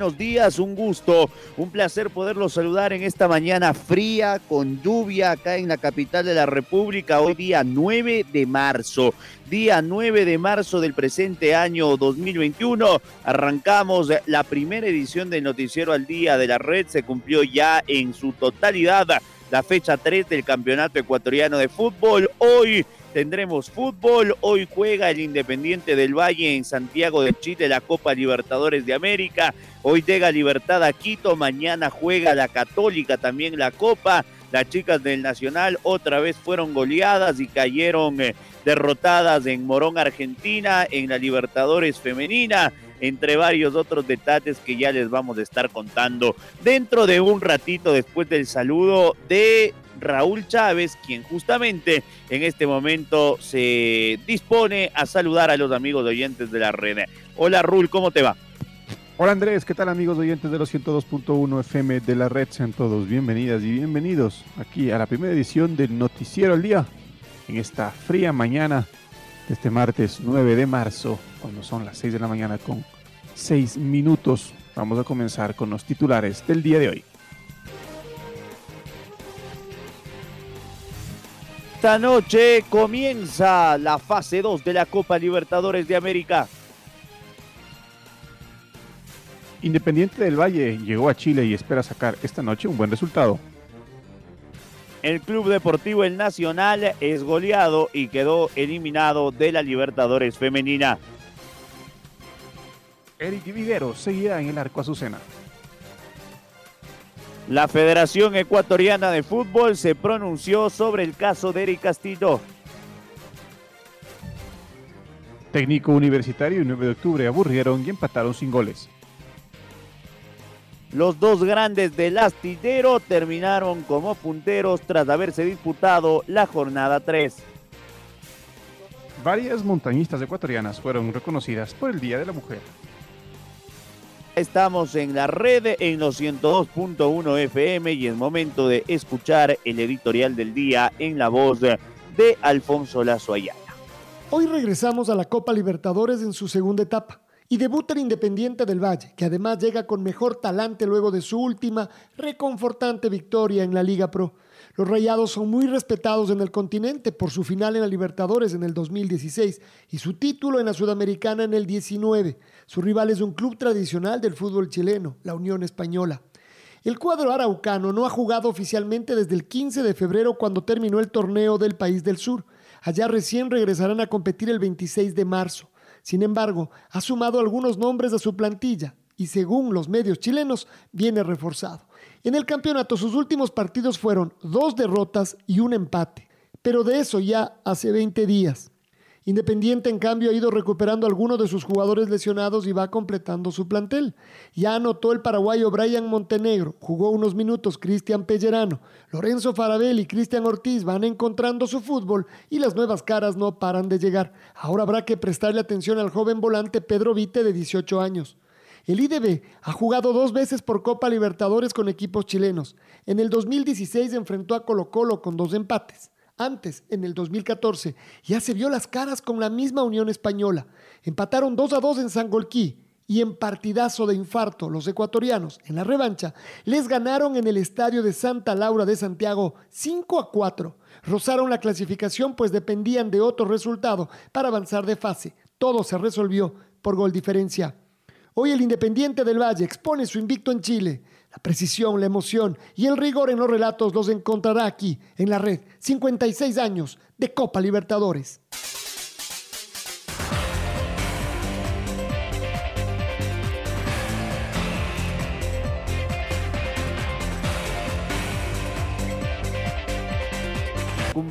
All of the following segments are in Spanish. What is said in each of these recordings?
Buenos días, un gusto, un placer poderlos saludar en esta mañana fría, con lluvia acá en la capital de la República, hoy día 9 de marzo. Día 9 de marzo del presente año 2021, arrancamos la primera edición del Noticiero al Día de la Red, se cumplió ya en su totalidad la fecha 3 del Campeonato Ecuatoriano de Fútbol. Hoy tendremos fútbol. Hoy juega el Independiente del Valle en Santiago de Chile la Copa Libertadores de América. Hoy llega Libertad a Quito, mañana juega la Católica también la Copa. Las chicas del Nacional otra vez fueron goleadas y cayeron eh, derrotadas en Morón, Argentina, en la Libertadores femenina, entre varios otros detalles que ya les vamos a estar contando dentro de un ratito después del saludo de Raúl Chávez, quien justamente en este momento se dispone a saludar a los amigos oyentes de la red. Hola Raúl, ¿cómo te va? Hola Andrés, ¿qué tal amigos oyentes de los 102.1 FM de la red? Sean todos bienvenidas y bienvenidos aquí a la primera edición del Noticiero al Día en esta fría mañana de este martes 9 de marzo, cuando son las 6 de la mañana con 6 minutos. Vamos a comenzar con los titulares del día de hoy. Esta noche comienza la fase 2 de la Copa Libertadores de América. Independiente del Valle llegó a Chile y espera sacar esta noche un buen resultado. El Club Deportivo El Nacional es goleado y quedó eliminado de la Libertadores Femenina. Eric Viguero seguirá en el arco Azucena. La Federación Ecuatoriana de Fútbol se pronunció sobre el caso de Eric Castillo. Técnico universitario y 9 de octubre aburrieron y empataron sin goles. Los dos grandes del astillero terminaron como punteros tras haberse disputado la jornada 3. Varias montañistas ecuatorianas fueron reconocidas por el Día de la Mujer. Estamos en la red en los 102.1 FM y es momento de escuchar el editorial del día en la voz de Alfonso Lazo Ayala. Hoy regresamos a la Copa Libertadores en su segunda etapa y debuta el Independiente del Valle, que además llega con mejor talante luego de su última reconfortante victoria en la Liga Pro. Los Rayados son muy respetados en el continente por su final en la Libertadores en el 2016 y su título en la Sudamericana en el 19. Su rival es un club tradicional del fútbol chileno, la Unión Española. El cuadro araucano no ha jugado oficialmente desde el 15 de febrero cuando terminó el torneo del país del sur. Allá recién regresarán a competir el 26 de marzo. Sin embargo, ha sumado algunos nombres a su plantilla y según los medios chilenos viene reforzado. En el campeonato sus últimos partidos fueron dos derrotas y un empate, pero de eso ya hace 20 días. Independiente, en cambio, ha ido recuperando algunos de sus jugadores lesionados y va completando su plantel. Ya anotó el paraguayo Brian Montenegro, jugó unos minutos Cristian Pellerano, Lorenzo Farabel y Cristian Ortiz van encontrando su fútbol y las nuevas caras no paran de llegar. Ahora habrá que prestarle atención al joven volante Pedro Vite de 18 años. El IDB ha jugado dos veces por Copa Libertadores con equipos chilenos. En el 2016 enfrentó a Colo Colo con dos empates. Antes, en el 2014, ya se vio las caras con la misma Unión Española. Empataron 2 a 2 en Sangolquí y en partidazo de infarto, los ecuatorianos, en la revancha, les ganaron en el estadio de Santa Laura de Santiago 5 a 4. Rozaron la clasificación pues dependían de otro resultado para avanzar de fase. Todo se resolvió por gol diferencia. Hoy el Independiente del Valle expone su invicto en Chile. La precisión, la emoción y el rigor en los relatos los encontrará aquí, en la red. 56 años de Copa Libertadores.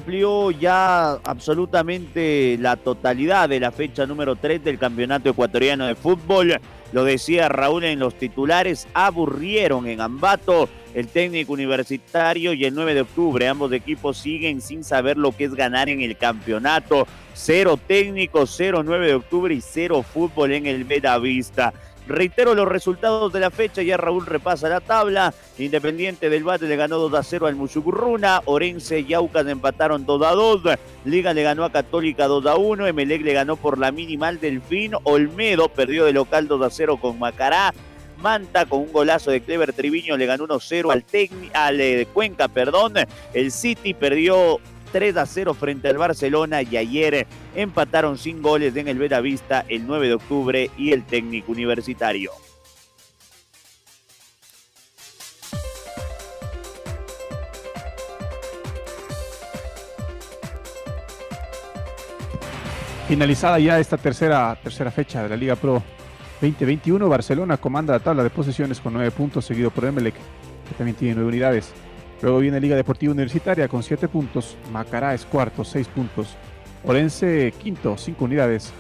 Amplió ya absolutamente la totalidad de la fecha número 3 del Campeonato Ecuatoriano de Fútbol. Lo decía Raúl en los titulares, aburrieron en Ambato el técnico universitario y el 9 de octubre. Ambos equipos siguen sin saber lo que es ganar en el campeonato. Cero técnico, cero 9 de octubre y cero fútbol en el Vista. Reitero los resultados de la fecha, ya Raúl repasa la tabla. Independiente del Bate le ganó 2 a 0 al Muchucurruna. Orense y Aucas empataron 2 a 2. Liga le ganó a Católica 2 a 1. Emelec le ganó por la minimal Delfín. Olmedo perdió de local 2 a 0 con Macará. Manta con un golazo de Clever Triviño le ganó 1-0 al, al eh, Cuenca, perdón. El City perdió 3 a 0 frente al Barcelona y ayer empataron sin goles en el Vista el 9 de octubre y el técnico universitario. Finalizada ya esta tercera, tercera fecha de la Liga Pro 2021, Barcelona comanda la tabla de posiciones con 9 puntos, seguido por Emelec, que también tiene 9 unidades. Luego viene Liga Deportiva Universitaria con 7 puntos. Macará es cuarto, 6 puntos. Orense quinto, 5 unidades.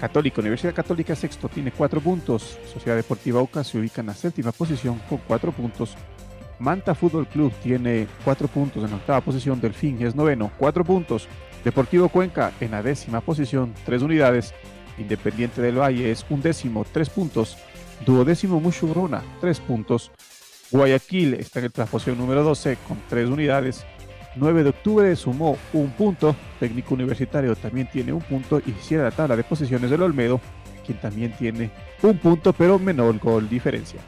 Católica, Universidad Católica sexto, tiene 4 puntos. Sociedad Deportiva Oca se ubica en la séptima posición con 4 puntos. Manta Fútbol Club tiene 4 puntos en la octava posición. Delfín es noveno, 4 puntos. Deportivo Cuenca en la décima posición, 3 unidades. Independiente del Valle es un décimo, 3 puntos. Duodécimo Mushugruna, 3 puntos. Guayaquil está en la posición número 12 con 3 unidades. 9 de octubre sumó un punto. Técnico Universitario también tiene un punto y cierra la tabla de posiciones del Olmedo, quien también tiene un punto, pero menor gol diferencia.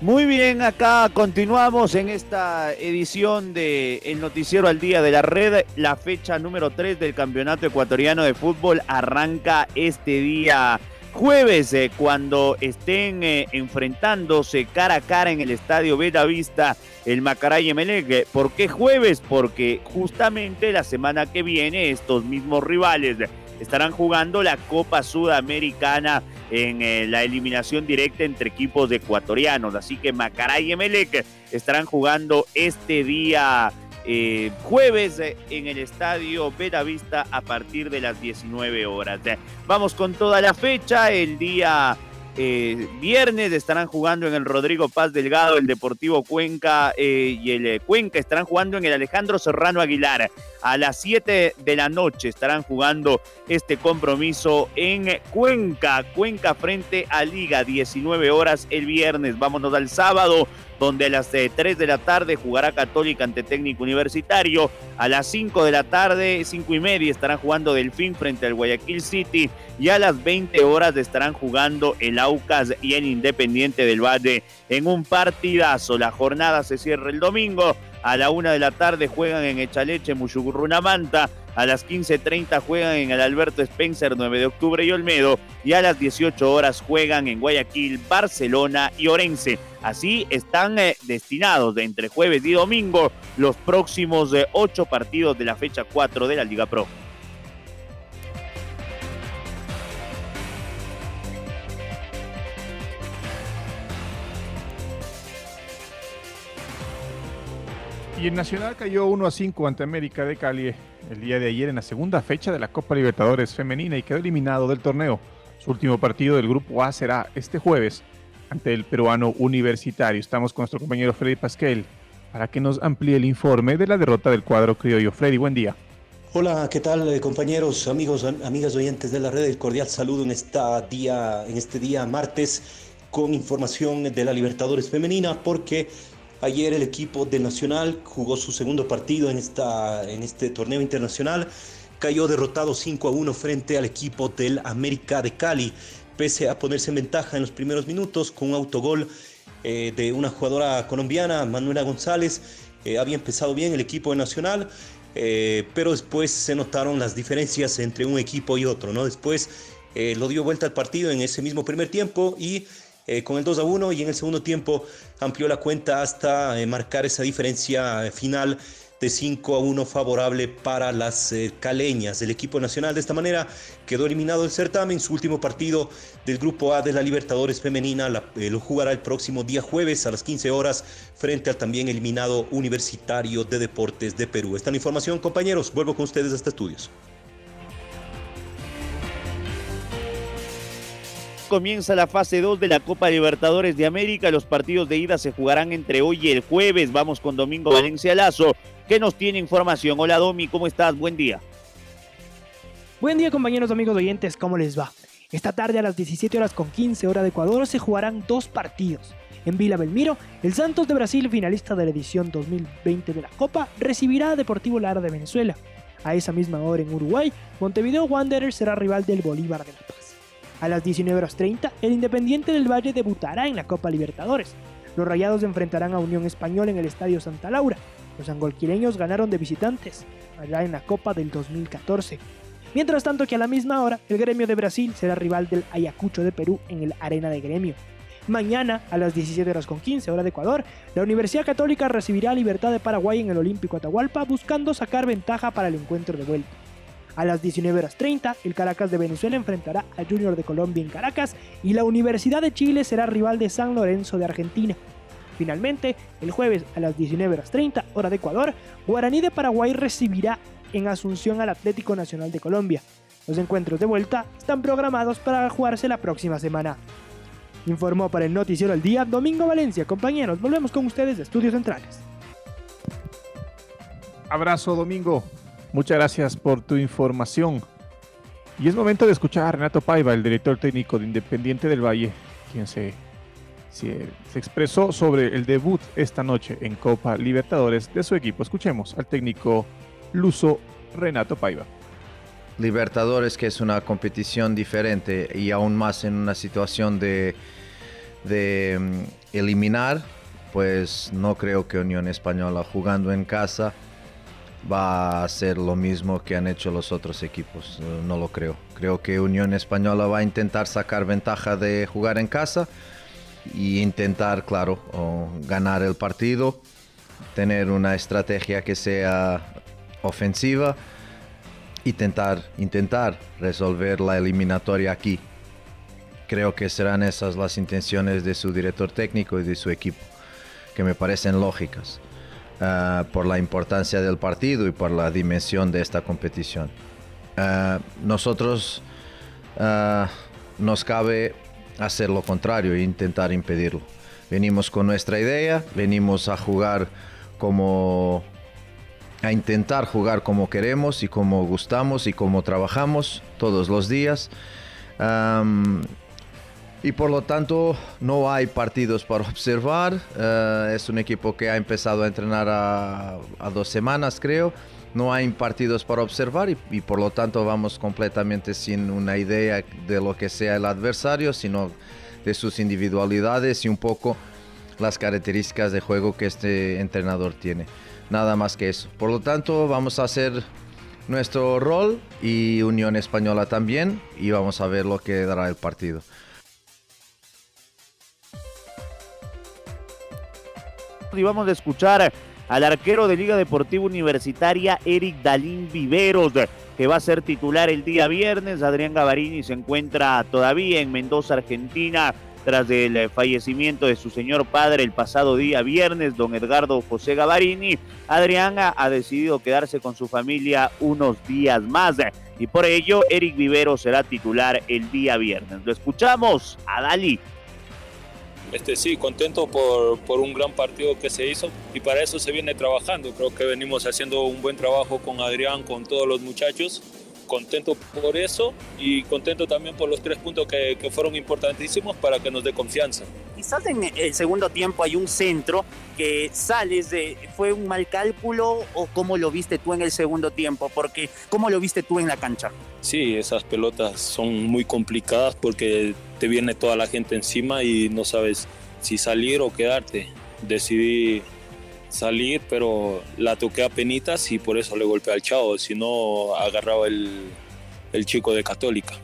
Muy bien, acá continuamos en esta edición de El Noticiero al Día de la Red. La fecha número 3 del Campeonato Ecuatoriano de Fútbol arranca este día jueves eh, cuando estén eh, enfrentándose cara a cara en el Estadio Bella Vista el Macaray Emelec. ¿Por qué jueves? Porque justamente la semana que viene estos mismos rivales estarán jugando la Copa Sudamericana en eh, la eliminación directa entre equipos ecuatorianos. Así que Macará y Emelec estarán jugando este día eh, jueves eh, en el estadio Vista a partir de las 19 horas. Vamos con toda la fecha. El día eh, viernes estarán jugando en el Rodrigo Paz Delgado, el Deportivo Cuenca eh, y el eh, Cuenca estarán jugando en el Alejandro Serrano Aguilar. A las 7 de la noche estarán jugando este compromiso en Cuenca. Cuenca frente a Liga, 19 horas el viernes. Vámonos al sábado donde a las 3 de la tarde jugará Católica ante Técnico Universitario. A las 5 de la tarde, 5 y media, estarán jugando Delfín frente al Guayaquil City. Y a las 20 horas estarán jugando el Aucas y el Independiente del Valle en un partidazo. La jornada se cierra el domingo. A la 1 de la tarde juegan en Echaleche, Manta. A las 15.30 juegan en el Alberto Spencer 9 de octubre y Olmedo. Y a las 18 horas juegan en Guayaquil, Barcelona y Orense. Así están eh, destinados de entre jueves y domingo los próximos eh, ocho partidos de la fecha 4 de la Liga Pro. Y el Nacional cayó 1 a 5 ante América de Cali el día de ayer en la segunda fecha de la Copa Libertadores Femenina y quedó eliminado del torneo. Su último partido del Grupo A será este jueves ante el peruano universitario. Estamos con nuestro compañero Freddy Pasquel para que nos amplíe el informe de la derrota del cuadro criollo. Freddy, buen día. Hola, ¿qué tal eh, compañeros, amigos, amigas oyentes de la red? El cordial saludo en, esta día, en este día martes con información de la Libertadores Femenina porque Ayer el equipo de Nacional jugó su segundo partido en, esta, en este torneo internacional. Cayó derrotado 5 a 1 frente al equipo del América de Cali, pese a ponerse en ventaja en los primeros minutos con un autogol eh, de una jugadora colombiana, Manuela González. Eh, había empezado bien el equipo de Nacional, eh, pero después se notaron las diferencias entre un equipo y otro. ¿no? Después lo dio vuelta al partido en ese mismo primer tiempo y eh, con el 2 a 1 y en el segundo tiempo amplió la cuenta hasta eh, marcar esa diferencia final de 5 a 1 favorable para las eh, caleñas. El equipo nacional de esta manera quedó eliminado del certamen. Su último partido del Grupo A de la Libertadores Femenina eh, lo jugará el próximo día jueves a las 15 horas frente al también eliminado Universitario de Deportes de Perú. Esta es la información, compañeros. Vuelvo con ustedes hasta estudios. Comienza la fase 2 de la Copa Libertadores de América. Los partidos de ida se jugarán entre hoy y el jueves. Vamos con Domingo Valencia Lazo, que nos tiene información. Hola Domi, ¿cómo estás? Buen día. Buen día compañeros amigos oyentes, ¿cómo les va? Esta tarde a las 17 horas con 15 hora de Ecuador se jugarán dos partidos. En Vila Belmiro, el Santos de Brasil, finalista de la edición 2020 de la Copa, recibirá a Deportivo Lara de Venezuela. A esa misma hora en Uruguay, Montevideo Wanderers será rival del Bolívar de La Paz. A las 19.30, el Independiente del Valle debutará en la Copa Libertadores. Los Rayados enfrentarán a Unión Española en el Estadio Santa Laura. Los angolquireños ganaron de visitantes, allá en la Copa del 2014. Mientras tanto que a la misma hora, el Gremio de Brasil será rival del Ayacucho de Perú en el Arena de Gremio. Mañana, a las 17 horas con 15 hora de Ecuador, la Universidad Católica recibirá a Libertad de Paraguay en el Olímpico Atahualpa buscando sacar ventaja para el encuentro de vuelta. A las 19.30, el Caracas de Venezuela enfrentará a Junior de Colombia en Caracas y la Universidad de Chile será rival de San Lorenzo de Argentina. Finalmente, el jueves a las 19.30, hora de Ecuador, Guaraní de Paraguay recibirá en Asunción al Atlético Nacional de Colombia. Los encuentros de vuelta están programados para jugarse la próxima semana. Informó para el Noticiero al Día Domingo Valencia. Compañeros, volvemos con ustedes de Estudios Centrales. Abrazo, Domingo. Muchas gracias por tu información. Y es momento de escuchar a Renato Paiva, el director técnico de Independiente del Valle, quien se, se, expresó sobre el debut esta noche en Copa Libertadores de su equipo. Escuchemos al técnico luso Renato Paiva. Libertadores, que es una competición diferente y aún más en una situación de, de mm, eliminar, pues no creo que Unión Española jugando en casa va a hacer lo mismo que han hecho los otros equipos. No lo creo. Creo que Unión Española va a intentar sacar ventaja de jugar en casa y intentar, claro, ganar el partido, tener una estrategia que sea ofensiva, intentar, intentar resolver la eliminatoria aquí. Creo que serán esas las intenciones de su director técnico y de su equipo, que me parecen lógicas. Ah, por la importancia del partido y por la dimensión de esta competición. Ah, nosotros ah, nos cabe hacer lo contrario e intentar impedirlo. Venimos con nuestra idea, venimos a jugar como a intentar jugar como queremos y como gustamos y como trabajamos todos los días y por lo tanto no hay partidos para observar. Eh, es un equipo que ha empezado a entrenar a, dos semanas, creo. No hay partidos para observar y, por lo tanto vamos completamente sin una idea de lo que sea el adversario, sino de sus individualidades y un poco las características de juego que este entrenador tiene. Nada más que eso. Por lo tanto, vamos a hacer nuestro rol y Unión Española también y vamos a ver lo que dará el partido. Y vamos a escuchar al arquero de Liga Deportiva Universitaria, Eric Dalín Viveros, que va a ser titular el día viernes. Adrián Gavarini se encuentra todavía en Mendoza, Argentina, tras el fallecimiento de su señor padre el pasado día viernes, don Edgardo José Gavarini. Adrián ha decidido quedarse con su familia unos días más y por ello Eric Viveros será titular el día viernes. Lo escuchamos a Dalí. Este, sí, contento por, por, un gran partido que se hizo y para eso se viene trabajando. Creo que venimos haciendo un buen trabajo con Adrián, con todos los muchachos. Contento por eso y contento también por los tres puntos que, que fueron importantísimos para que nos dé confianza. Quizás en el segundo tiempo hay un centro que sales de... ¿Fue un mal cálculo o cómo lo viste tú en el segundo tiempo? Porque ¿cómo lo viste tú en la cancha? Sí, esas pelotas son muy complicadas porque te viene toda la gente encima y no sabes si salir o quedarte. Decidí salir, pero la toqué a penitas y por eso le golpeé al chavo, si no agarraba el, el chico de Católica.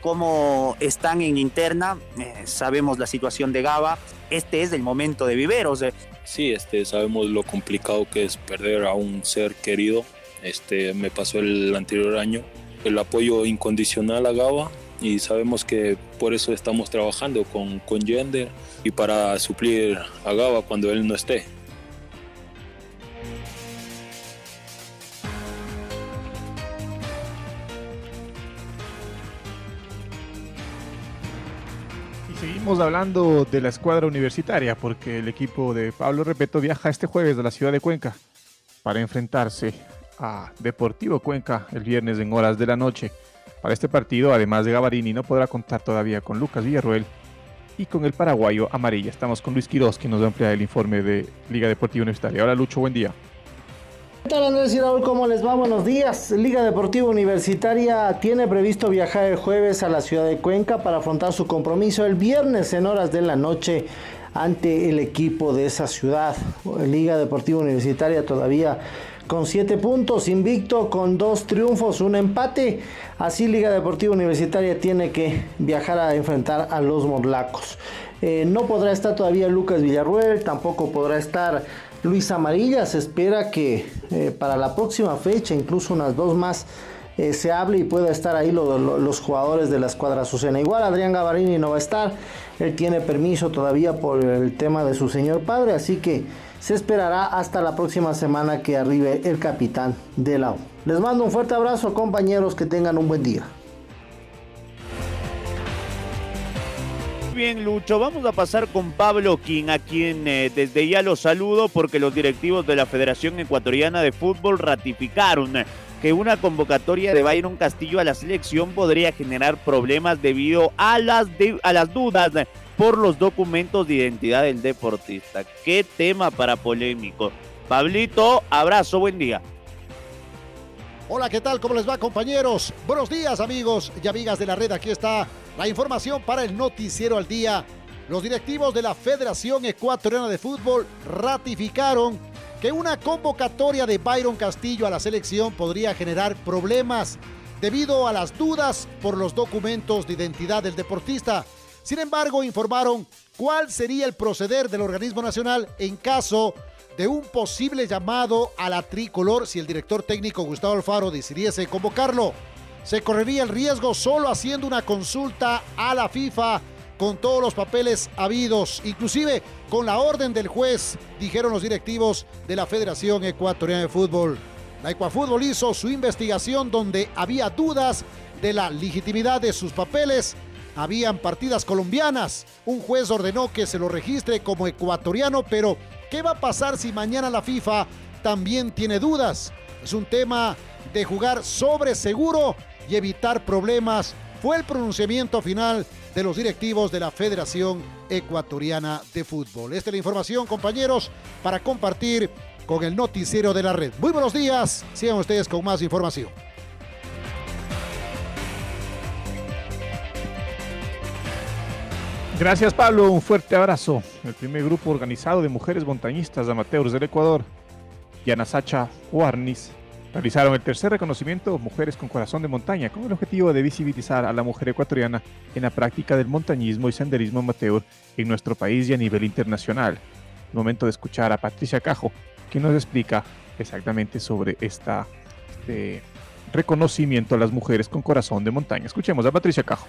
¿Cómo están en interna? Eh, sabemos la situación de Gaba. este es el momento de Viveros. Sí, este, sabemos lo complicado que es perder a un ser querido. Este, me pasó el anterior año. El apoyo incondicional a Gaba y sabemos que por eso estamos trabajando con, con Gender y para suplir a Gaba cuando él no esté. Seguimos hablando de la escuadra universitaria porque el equipo de Pablo Repeto viaja este jueves a la ciudad de Cuenca para enfrentarse a Deportivo Cuenca el viernes en horas de la noche. Para este partido, además de Gavarini, no podrá contar todavía con Lucas Villarruel y con el paraguayo Amarilla. Estamos con Luis Quiroz, que nos va a ampliar el informe de Liga Deportiva Universitaria. Hola Lucho, buen día. ¿Qué tal Andrés y Raúl? ¿Cómo les va? Buenos días. Liga Deportiva Universitaria tiene previsto viajar el jueves a la ciudad de Cuenca para afrontar su compromiso el viernes en horas de la noche ante el equipo de esa ciudad. Liga Deportiva Universitaria todavía con 7 puntos, invicto con dos triunfos, un empate. Así Liga Deportiva Universitaria tiene que viajar a enfrentar a los Morlacos. Eh, no podrá estar todavía Lucas Villarruel, tampoco podrá estar Luis Amarilla. Se espera que eh, para la próxima fecha, incluso unas dos más, eh, se hable y pueda estar ahí los jugadores de la escuadra Azucena. Igual Adrián Gavarini no va a estar, él tiene permiso todavía por el tema de su señor padre, así que se esperará hasta la próxima semana que arribe el capitán de la U. Les mando un fuerte abrazo compañeros, que tengan un buen día. bien, Lucho. Vamos a pasar con Pablo King, a quien eh, desde ya lo saludo porque los directivos de la Federación Ecuatoriana de Fútbol ratificaron que una convocatoria de Byron Castillo a la selección podría generar problemas debido a las, a las dudas por los documentos de identidad del deportista. Qué tema para polémico. Pablito, abrazo, buen día. Hola, ¿qué tal? ¿Cómo les va, compañeros? Buenos días, amigos y amigas de la red. Aquí está la información para el noticiero al día. Los directivos de la Federación Ecuatoriana de Fútbol ratificaron que una convocatoria de Byron Castillo a la selección podría generar problemas debido a las dudas por los documentos de identidad del deportista. Sin embargo, informaron cuál sería el proceder del organismo nacional en caso de un posible llamado a la tricolor si el director técnico Gustavo Alfaro decidiese convocarlo se correría el riesgo solo haciendo una consulta a la FIFA con todos los papeles habidos, inclusive con la orden del juez, dijeron los directivos de la Federación Ecuatoriana de Fútbol. La Ecuafútbol hizo su investigación donde había dudas de la legitimidad de sus papeles. Habían partidas colombianas. Un juez ordenó que se lo registre como ecuatoriano, pero ¿qué va a pasar si mañana la FIFA también tiene dudas? Es un tema de jugar sobre seguro y evitar problemas fue el pronunciamiento final de los directivos de la Federación Ecuatoriana de Fútbol. Esta es la información, compañeros, para compartir con el noticiero de la red. Muy buenos días, sigan ustedes con más información. Gracias Pablo, un fuerte abrazo. El primer grupo organizado de mujeres montañistas amateurs del Ecuador, Yanasacha Warnis, realizaron el tercer reconocimiento Mujeres con Corazón de Montaña con el objetivo de visibilizar a la mujer ecuatoriana en la práctica del montañismo y senderismo amateur en nuestro país y a nivel internacional. Momento de escuchar a Patricia Cajo, quien nos explica exactamente sobre esta, este reconocimiento a las mujeres con corazón de montaña. Escuchemos a Patricia Cajo.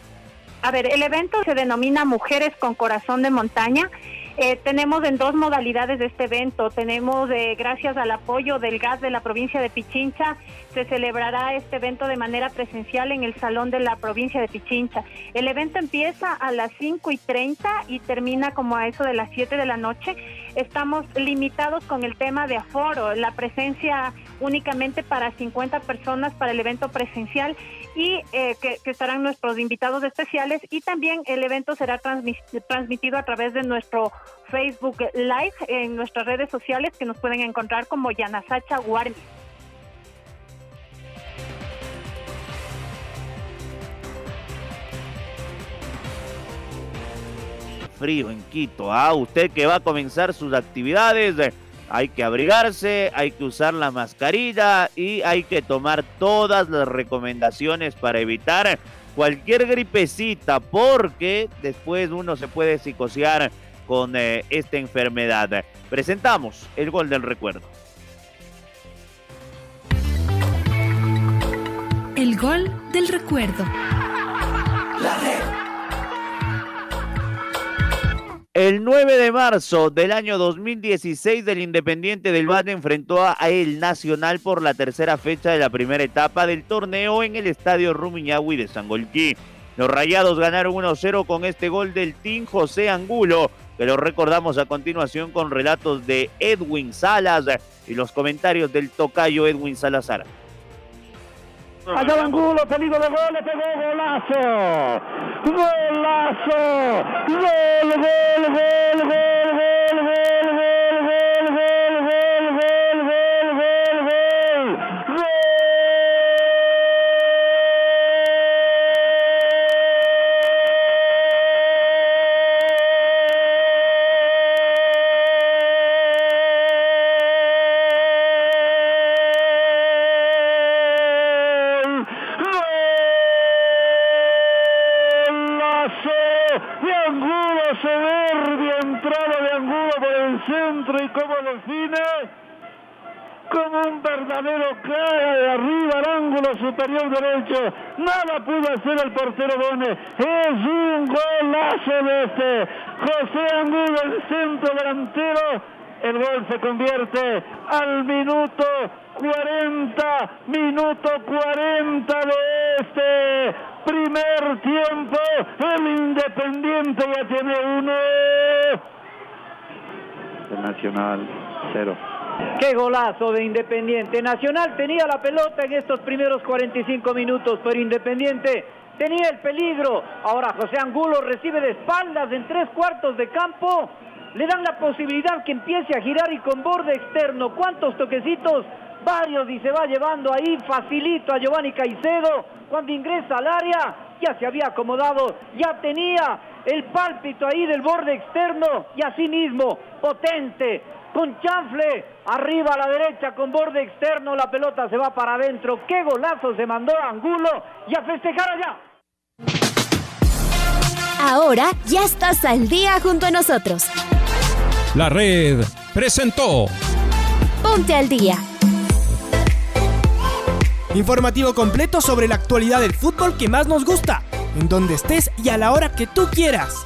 A ver, el evento se denomina Mujeres con Corazón de Montaña eh, tenemos en dos modalidades de este evento. Tenemos, eh, gracias al apoyo del gas de la provincia de Pichincha, se celebrará este evento de manera presencial en el salón de la provincia de Pichincha. El evento empieza a las 5 y 30 y termina como a eso de las 7 de la noche. Estamos limitados con el tema de aforo, la presencia únicamente para 50 personas para el evento presencial y eh, que, estarán nuestros invitados especiales y también el evento será transmitido a través de nuestro Facebook Live en nuestras redes sociales que nos pueden encontrar como Yanasacha Guardia. Frío en Quito, ¿ah? Usted que va a comenzar sus actividades hay que abrigarse, hay que usar la mascarilla y hay que tomar todas las recomendaciones para evitar cualquier gripecita porque después uno se puede psicosear con eh, esta enfermedad. Presentamos el gol del recuerdo. El gol del recuerdo. El 9 de marzo del año 2016 el Independiente del Valle enfrentó a el Nacional por la tercera fecha de la primera etapa del torneo en el Estadio Rumiñahui de Sangolquí. Los Rayados ganaron 1-0 con este gol del Team José Angulo, que lo recordamos a continuación con relatos de Edwin Salas y los comentarios del tocayo Edwin Salazar. Allá Angulo, pedido de gol, le pegó golazo. Golazo. Gol, gol, gol, gol, gol, gol, gol, superior derecho. Nada pudo hacer el portero Bone. Es un golazo de este. José Angulo, el centro delantero. El gol se convierte al minuto 40, minuto 40 de este primer tiempo. El Independiente ya tiene uno. El Nacional, cero. Qué golazo de Independiente. Nacional tenía la pelota en estos primeros 45 minutos, pero Independiente tenía el peligro. Ahora José Angulo recibe de espaldas en tres cuartos de campo. Le dan la posibilidad que empiece a girar y con borde externo. ¿Cuántos toquecitos? Varios y se va llevando ahí facilito a Giovanni Caicedo. Cuando ingresa al área ya se había acomodado, ya tenía el pálpito ahí del borde externo y así mismo potente con chanfle, arriba a la derecha con borde externo, la pelota se va para adentro. ¡Qué golazo se mandó Angulo! Y a festejar allá. Ahora ya estás al día junto a nosotros. La red presentó Ponte al día. Informativo completo sobre la actualidad del fútbol que más nos gusta, en donde estés y a la hora que tú quieras.